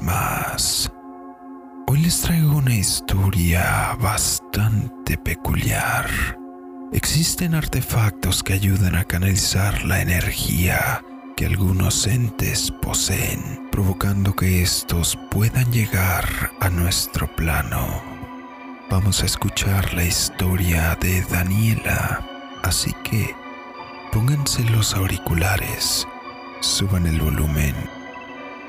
más. Hoy les traigo una historia bastante peculiar. Existen artefactos que ayudan a canalizar la energía que algunos entes poseen, provocando que estos puedan llegar a nuestro plano. Vamos a escuchar la historia de Daniela, así que pónganse los auriculares, suban el volumen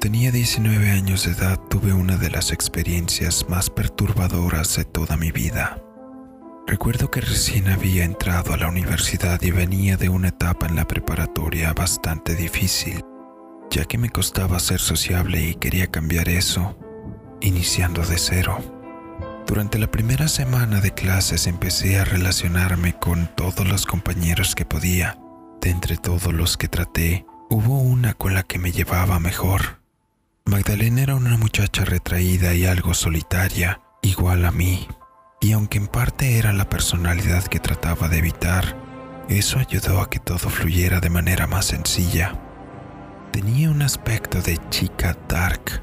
Tenía 19 años de edad tuve una de las experiencias más perturbadoras de toda mi vida. Recuerdo que recién había entrado a la universidad y venía de una etapa en la preparatoria bastante difícil, ya que me costaba ser sociable y quería cambiar eso, iniciando de cero. Durante la primera semana de clases empecé a relacionarme con todos los compañeros que podía. De entre todos los que traté, hubo una con la que me llevaba mejor. Magdalena era una muchacha retraída y algo solitaria, igual a mí, y aunque en parte era la personalidad que trataba de evitar, eso ayudó a que todo fluyera de manera más sencilla. Tenía un aspecto de chica dark.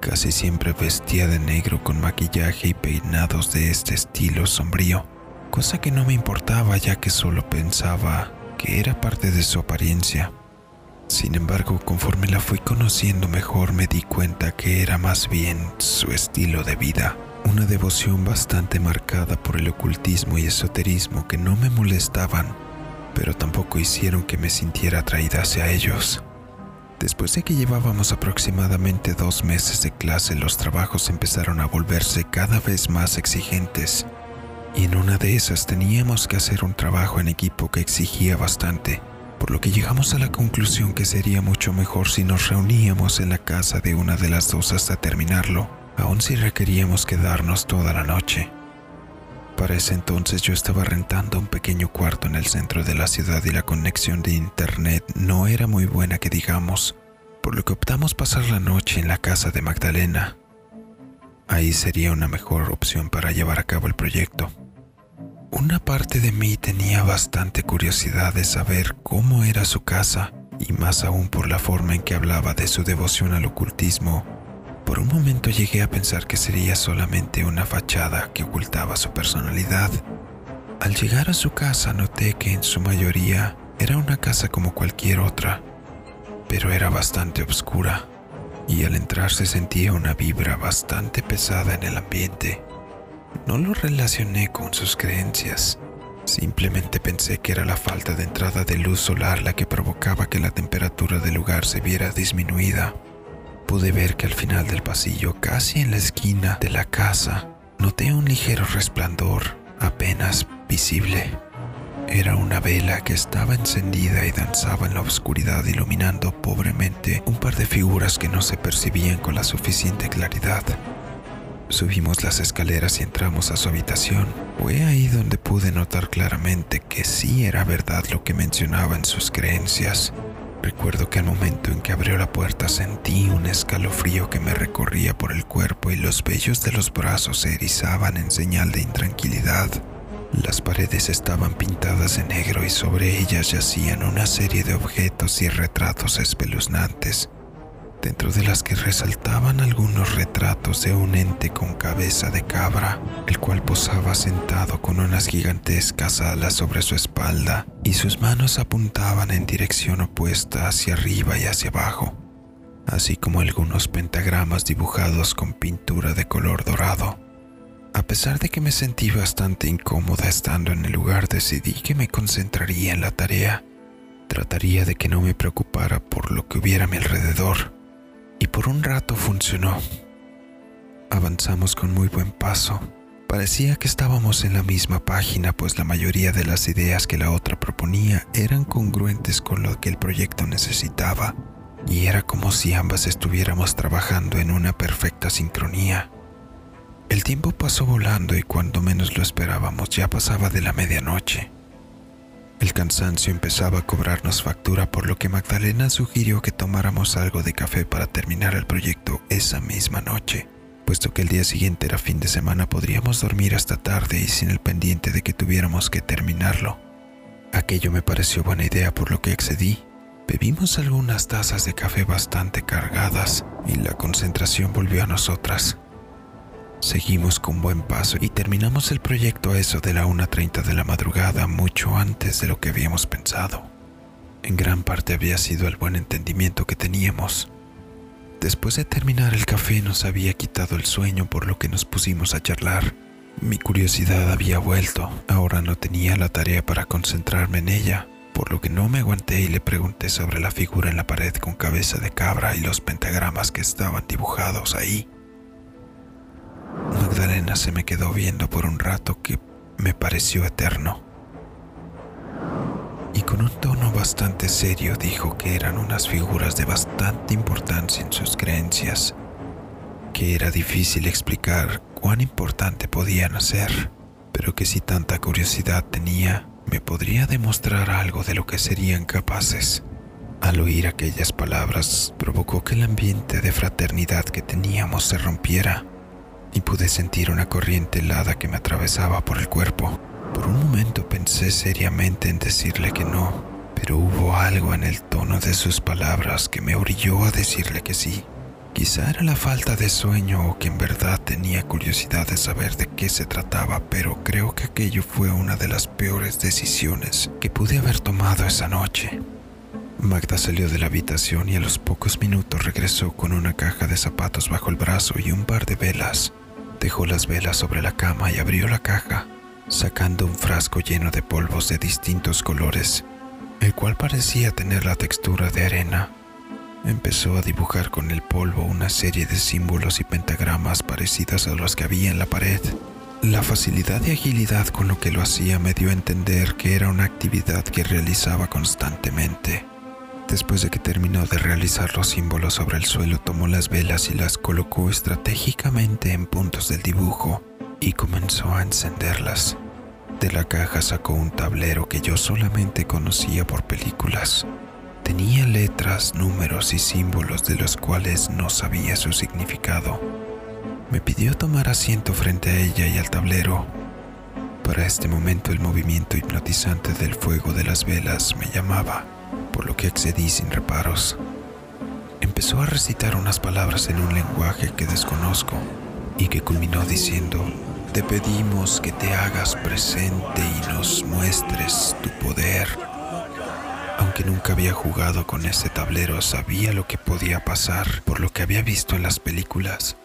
Casi siempre vestía de negro con maquillaje y peinados de este estilo sombrío, cosa que no me importaba ya que solo pensaba que era parte de su apariencia. Sin embargo, conforme la fui conociendo mejor me di cuenta que era más bien su estilo de vida, una devoción bastante marcada por el ocultismo y esoterismo que no me molestaban, pero tampoco hicieron que me sintiera atraída hacia ellos. Después de que llevábamos aproximadamente dos meses de clase, los trabajos empezaron a volverse cada vez más exigentes, y en una de esas teníamos que hacer un trabajo en equipo que exigía bastante por lo que llegamos a la conclusión que sería mucho mejor si nos reuníamos en la casa de una de las dos hasta terminarlo, aun si requeríamos quedarnos toda la noche. Para ese entonces yo estaba rentando un pequeño cuarto en el centro de la ciudad y la conexión de internet no era muy buena que digamos, por lo que optamos pasar la noche en la casa de Magdalena. Ahí sería una mejor opción para llevar a cabo el proyecto. Una parte de mí tenía bastante curiosidad de saber cómo era su casa y más aún por la forma en que hablaba de su devoción al ocultismo. Por un momento llegué a pensar que sería solamente una fachada que ocultaba su personalidad. Al llegar a su casa noté que en su mayoría era una casa como cualquier otra, pero era bastante oscura y al entrar se sentía una vibra bastante pesada en el ambiente. No lo relacioné con sus creencias. Simplemente pensé que era la falta de entrada de luz solar la que provocaba que la temperatura del lugar se viera disminuida. Pude ver que al final del pasillo, casi en la esquina de la casa, noté un ligero resplandor, apenas visible. Era una vela que estaba encendida y danzaba en la oscuridad iluminando pobremente un par de figuras que no se percibían con la suficiente claridad. Subimos las escaleras y entramos a su habitación. Fue ahí donde pude notar claramente que sí era verdad lo que mencionaba en sus creencias. Recuerdo que al momento en que abrió la puerta sentí un escalofrío que me recorría por el cuerpo y los vellos de los brazos se erizaban en señal de intranquilidad. Las paredes estaban pintadas de negro y sobre ellas yacían una serie de objetos y retratos espeluznantes dentro de las que resaltaban algunos retratos de un ente con cabeza de cabra, el cual posaba sentado con unas gigantescas alas sobre su espalda y sus manos apuntaban en dirección opuesta hacia arriba y hacia abajo, así como algunos pentagramas dibujados con pintura de color dorado. A pesar de que me sentí bastante incómoda estando en el lugar, decidí que me concentraría en la tarea. Trataría de que no me preocupara por lo que hubiera a mi alrededor y por un rato funcionó. Avanzamos con muy buen paso. Parecía que estábamos en la misma página, pues la mayoría de las ideas que la otra proponía eran congruentes con lo que el proyecto necesitaba, y era como si ambas estuviéramos trabajando en una perfecta sincronía. El tiempo pasó volando y cuando menos lo esperábamos ya pasaba de la medianoche. El cansancio empezaba a cobrarnos factura por lo que Magdalena sugirió que tomáramos algo de café para terminar el proyecto esa misma noche. Puesto que el día siguiente era fin de semana podríamos dormir hasta tarde y sin el pendiente de que tuviéramos que terminarlo. Aquello me pareció buena idea por lo que accedí. Bebimos algunas tazas de café bastante cargadas y la concentración volvió a nosotras. Seguimos con buen paso y terminamos el proyecto a eso de la 1.30 de la madrugada, mucho antes de lo que habíamos pensado. En gran parte había sido el buen entendimiento que teníamos. Después de terminar el café nos había quitado el sueño por lo que nos pusimos a charlar. Mi curiosidad había vuelto, ahora no tenía la tarea para concentrarme en ella, por lo que no me aguanté y le pregunté sobre la figura en la pared con cabeza de cabra y los pentagramas que estaban dibujados ahí. Magdalena se me quedó viendo por un rato que me pareció eterno. Y con un tono bastante serio dijo que eran unas figuras de bastante importancia en sus creencias, que era difícil explicar cuán importante podían ser, pero que si tanta curiosidad tenía, me podría demostrar algo de lo que serían capaces. Al oír aquellas palabras, provocó que el ambiente de fraternidad que teníamos se rompiera y pude sentir una corriente helada que me atravesaba por el cuerpo. Por un momento pensé seriamente en decirle que no, pero hubo algo en el tono de sus palabras que me orilló a decirle que sí. Quizá era la falta de sueño o que en verdad tenía curiosidad de saber de qué se trataba, pero creo que aquello fue una de las peores decisiones que pude haber tomado esa noche. Magda salió de la habitación y a los pocos minutos regresó con una caja de zapatos bajo el brazo y un par de velas. Dejó las velas sobre la cama y abrió la caja, sacando un frasco lleno de polvos de distintos colores, el cual parecía tener la textura de arena. Empezó a dibujar con el polvo una serie de símbolos y pentagramas parecidos a los que había en la pared. La facilidad y agilidad con lo que lo hacía me dio a entender que era una actividad que realizaba constantemente. Después de que terminó de realizar los símbolos sobre el suelo, tomó las velas y las colocó estratégicamente en puntos del dibujo y comenzó a encenderlas. De la caja sacó un tablero que yo solamente conocía por películas. Tenía letras, números y símbolos de los cuales no sabía su significado. Me pidió tomar asiento frente a ella y al tablero. Para este momento el movimiento hipnotizante del fuego de las velas me llamaba por lo que accedí sin reparos. Empezó a recitar unas palabras en un lenguaje que desconozco y que culminó diciendo, te pedimos que te hagas presente y nos muestres tu poder. Aunque nunca había jugado con ese tablero, sabía lo que podía pasar por lo que había visto en las películas,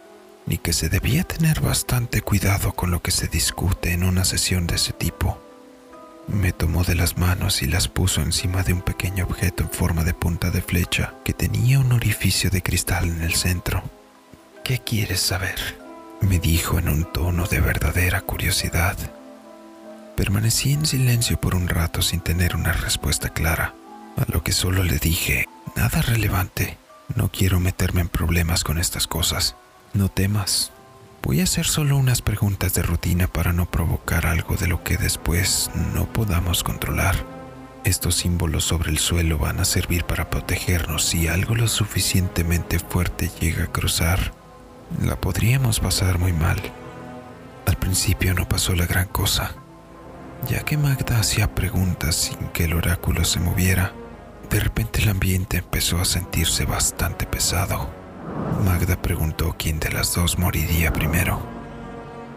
ni que se debía tener bastante cuidado con lo que se discute en una sesión de ese tipo. Me tomó de las manos y las puso encima de un pequeño objeto en forma de punta de flecha que tenía un orificio de cristal en el centro. ¿Qué quieres saber? me dijo en un tono de verdadera curiosidad. Permanecí en silencio por un rato sin tener una respuesta clara, a lo que solo le dije, nada relevante, no quiero meterme en problemas con estas cosas. No temas, Voy a hacer solo unas preguntas de rutina para no provocar algo de lo que después no podamos controlar. Estos símbolos sobre el suelo van a servir para protegernos si algo lo suficientemente fuerte llega a cruzar. La podríamos pasar muy mal. Al principio no pasó la gran cosa, ya que Magda hacía preguntas sin que el oráculo se moviera. De repente el ambiente empezó a sentirse bastante pesado. Magda preguntó quién de las dos moriría primero.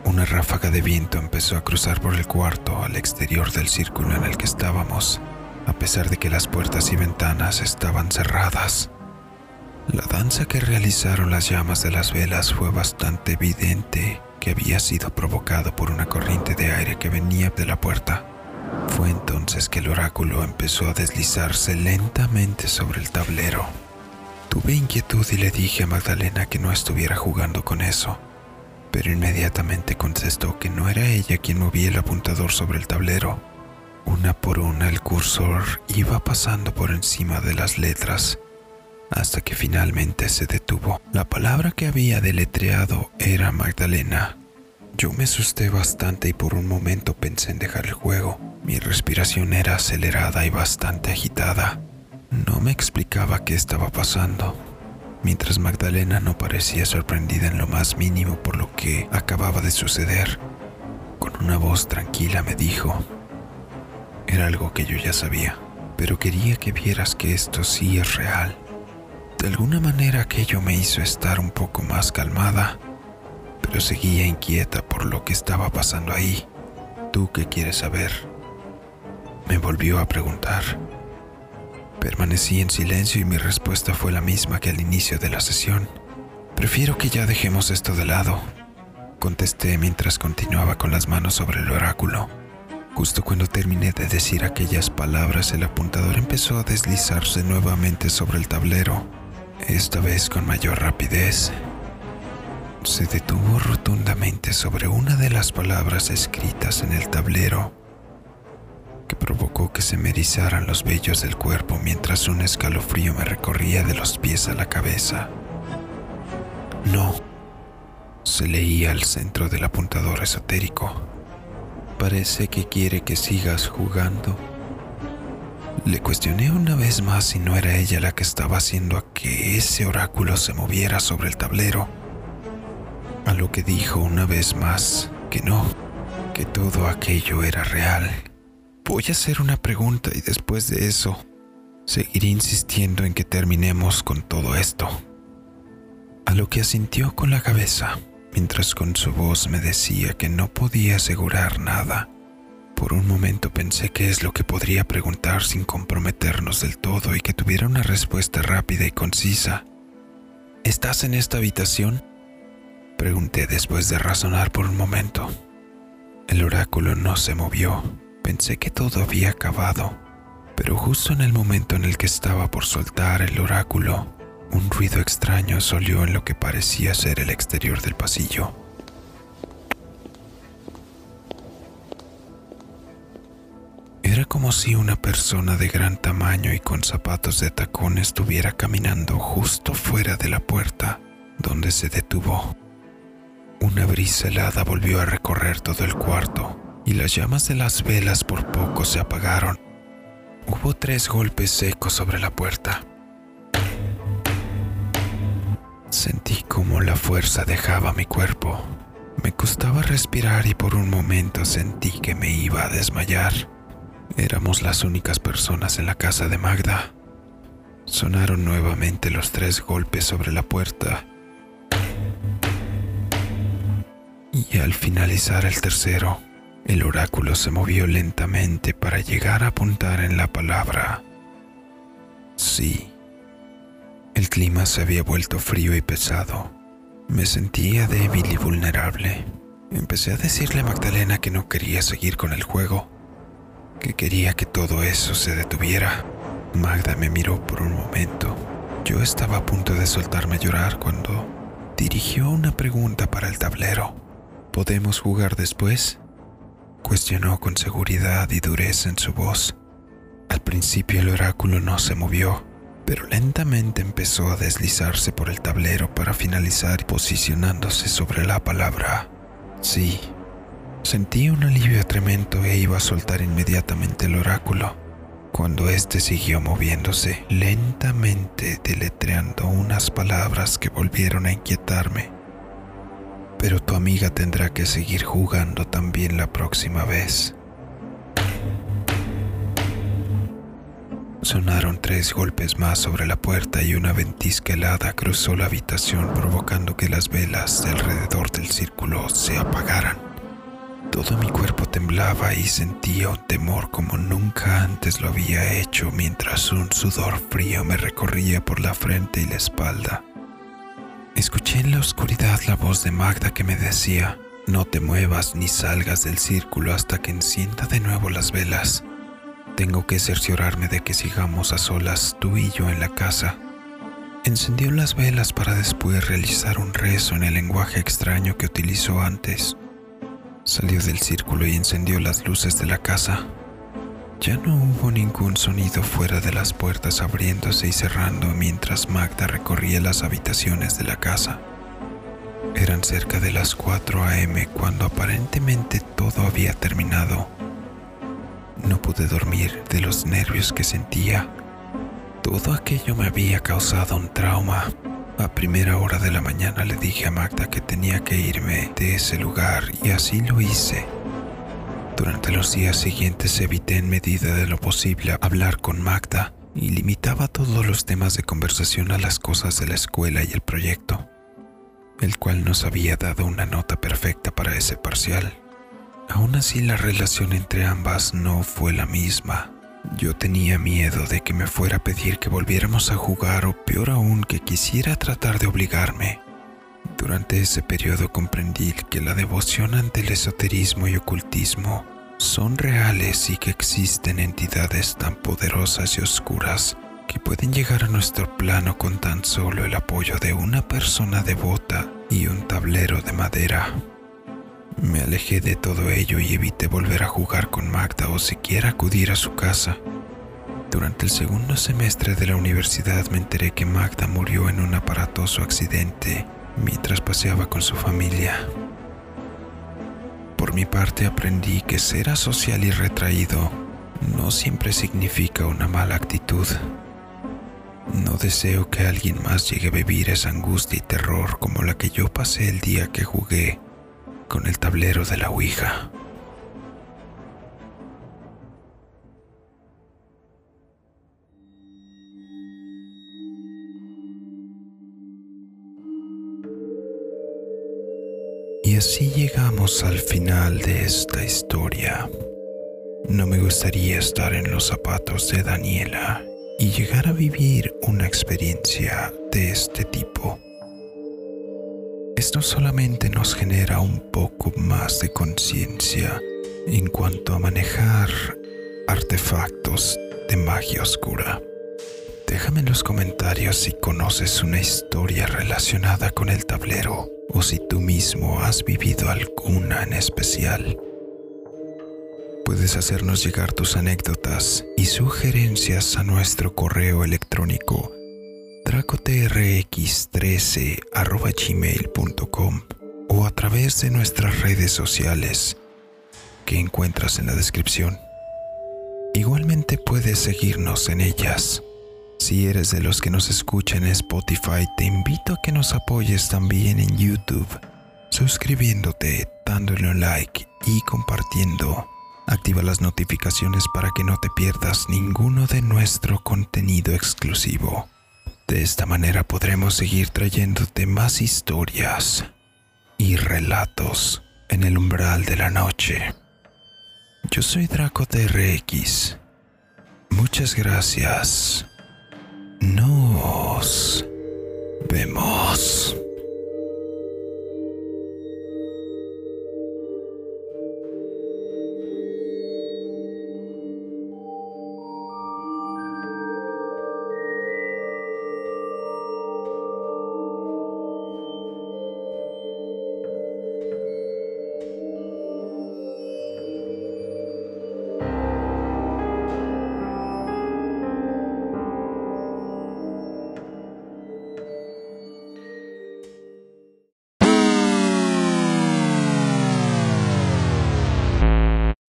Una ráfaga de viento empezó a cruzar por el cuarto al exterior del círculo en el que estábamos, a pesar de que las puertas y ventanas estaban cerradas. La danza que realizaron las llamas de las velas fue bastante evidente que había sido provocado por una corriente de aire que venía de la puerta. Fue entonces que el oráculo empezó a deslizarse lentamente sobre el tablero. Tuve inquietud y le dije a Magdalena que no estuviera jugando con eso, pero inmediatamente contestó que no era ella quien movía el apuntador sobre el tablero. Una por una el cursor iba pasando por encima de las letras hasta que finalmente se detuvo. La palabra que había deletreado era Magdalena Yo me asusté bastante y por un momento pensé en dejar el juego. Mi respiración era acelerada y bastante agitada. No me explicaba qué estaba pasando, mientras Magdalena no parecía sorprendida en lo más mínimo por lo que acababa de suceder. Con una voz tranquila me dijo, era algo que yo ya sabía, pero quería que vieras que esto sí es real. De alguna manera aquello me hizo estar un poco más calmada, pero seguía inquieta por lo que estaba pasando ahí. ¿Tú qué quieres saber? Me volvió a preguntar. Permanecí en silencio y mi respuesta fue la misma que al inicio de la sesión. Prefiero que ya dejemos esto de lado, contesté mientras continuaba con las manos sobre el oráculo. Justo cuando terminé de decir aquellas palabras, el apuntador empezó a deslizarse nuevamente sobre el tablero, esta vez con mayor rapidez. Se detuvo rotundamente sobre una de las palabras escritas en el tablero que provocó que se me erizaran los vellos del cuerpo mientras un escalofrío me recorría de los pies a la cabeza. No, se leía al centro del apuntador esotérico. Parece que quiere que sigas jugando. Le cuestioné una vez más si no era ella la que estaba haciendo a que ese oráculo se moviera sobre el tablero. A lo que dijo una vez más que no, que todo aquello era real Voy a hacer una pregunta y después de eso seguiré insistiendo en que terminemos con todo esto. A lo que asintió con la cabeza, mientras con su voz me decía que no podía asegurar nada. Por un momento pensé qué es lo que podría preguntar sin comprometernos del todo y que tuviera una respuesta rápida y concisa. ¿Estás en esta habitación? Pregunté después de razonar por un momento. El oráculo no se movió Pensé que todo había acabado, pero justo en el momento en el que estaba por soltar el oráculo, un ruido extraño solió en lo que parecía ser el exterior del pasillo. Era como si una persona de gran tamaño y con zapatos de tacón estuviera caminando justo fuera de la puerta, donde se detuvo. Una brisa helada volvió a recorrer todo el cuarto y las llamas de las velas por poco se apagaron. Hubo tres golpes secos sobre la puerta. Sentí como la fuerza dejaba mi cuerpo. Me costaba respirar y por un momento sentí que me iba a desmayar. Éramos las únicas personas en la casa de Magda. Sonaron nuevamente los tres golpes sobre la puerta. Y al finalizar el tercero, el oráculo se movió lentamente para llegar a apuntar en la palabra. Sí. El clima se había vuelto frío y pesado. Me sentía débil y vulnerable. Empecé a decirle a Magdalena que no quería seguir con el juego, que quería que todo eso se detuviera. Magda me miró por un momento. Yo estaba a punto de soltarme a llorar cuando dirigió una pregunta para el tablero. ¿Podemos jugar después? Cuestionó con seguridad y dureza en su voz. Al principio el oráculo no se movió, pero lentamente empezó a deslizarse por el tablero para finalizar posicionándose sobre la palabra sí. Sentí un alivio tremendo e iba a soltar inmediatamente el oráculo, cuando éste siguió moviéndose lentamente, deletreando unas palabras que volvieron a inquietarme pero tu amiga tendrá que seguir jugando también la próxima vez. Sonaron tres golpes más sobre la puerta y una ventisca helada cruzó la habitación provocando que las velas de alrededor del círculo se apagaran. Todo mi cuerpo temblaba y sentía un temor como nunca antes lo había hecho mientras un sudor frío me recorría por la frente y la espalda. Escuché en la oscuridad la voz de Magda que me decía, no te muevas ni salgas del círculo hasta que encienda de nuevo las velas. Tengo que cerciorarme de que sigamos a solas tú y yo en la casa. Encendió las velas para después realizar un rezo en el lenguaje extraño que utilizó antes. Salió del círculo y encendió las luces de la casa. Ya no hubo ningún sonido fuera de las puertas abriéndose y cerrando mientras Magda recorría las habitaciones de la casa. Eran cerca de las 4 a.m. cuando aparentemente todo había terminado. No pude dormir de los nervios que sentía. Todo aquello me había causado un trauma. A primera hora de la mañana le dije a Magda que tenía que irme de ese lugar y así lo hice. Durante los días siguientes evité en medida de lo posible hablar con Magda y limitaba todos los temas de conversación a las cosas de la escuela y el proyecto, el cual nos había dado una nota perfecta para ese parcial. Aún así la relación entre ambas no fue la misma. Yo tenía miedo de que me fuera a pedir que volviéramos a jugar o peor aún que quisiera tratar de obligarme. Durante ese periodo comprendí que la devoción ante el esoterismo y ocultismo son reales y que existen entidades tan poderosas y oscuras que pueden llegar a nuestro plano con tan solo el apoyo de una persona devota y un tablero de madera. Me alejé de todo ello y evité volver a jugar con Magda o siquiera acudir a su casa. Durante el segundo semestre de la universidad me enteré que Magda murió en un aparatoso accidente mientras paseaba con su familia. Por mi parte aprendí que ser asocial y retraído no siempre significa una mala actitud. No deseo que alguien más llegue a vivir esa angustia y terror como la que yo pasé el día que jugué con el tablero de la Ouija. Así llegamos al final de esta historia. No me gustaría estar en los zapatos de Daniela y llegar a vivir una experiencia de este tipo. Esto solamente nos genera un poco más de conciencia en cuanto a manejar artefactos de magia oscura. Déjame en los comentarios si conoces una historia relacionada con el tablero o si tú mismo has vivido alguna en especial. Puedes hacernos llegar tus anécdotas y sugerencias a nuestro correo electrónico dracotrx13 o a través de nuestras redes sociales que encuentras en la descripción. Igualmente puedes seguirnos en ellas. Si eres de los que nos escuchan en Spotify, te invito a que nos apoyes también en YouTube, suscribiéndote, dándole un like y compartiendo. Activa las notificaciones para que no te pierdas ninguno de nuestro contenido exclusivo. De esta manera podremos seguir trayéndote más historias y relatos en el umbral de la noche. Yo soy Draco TRX. Muchas gracias. Nos vemos.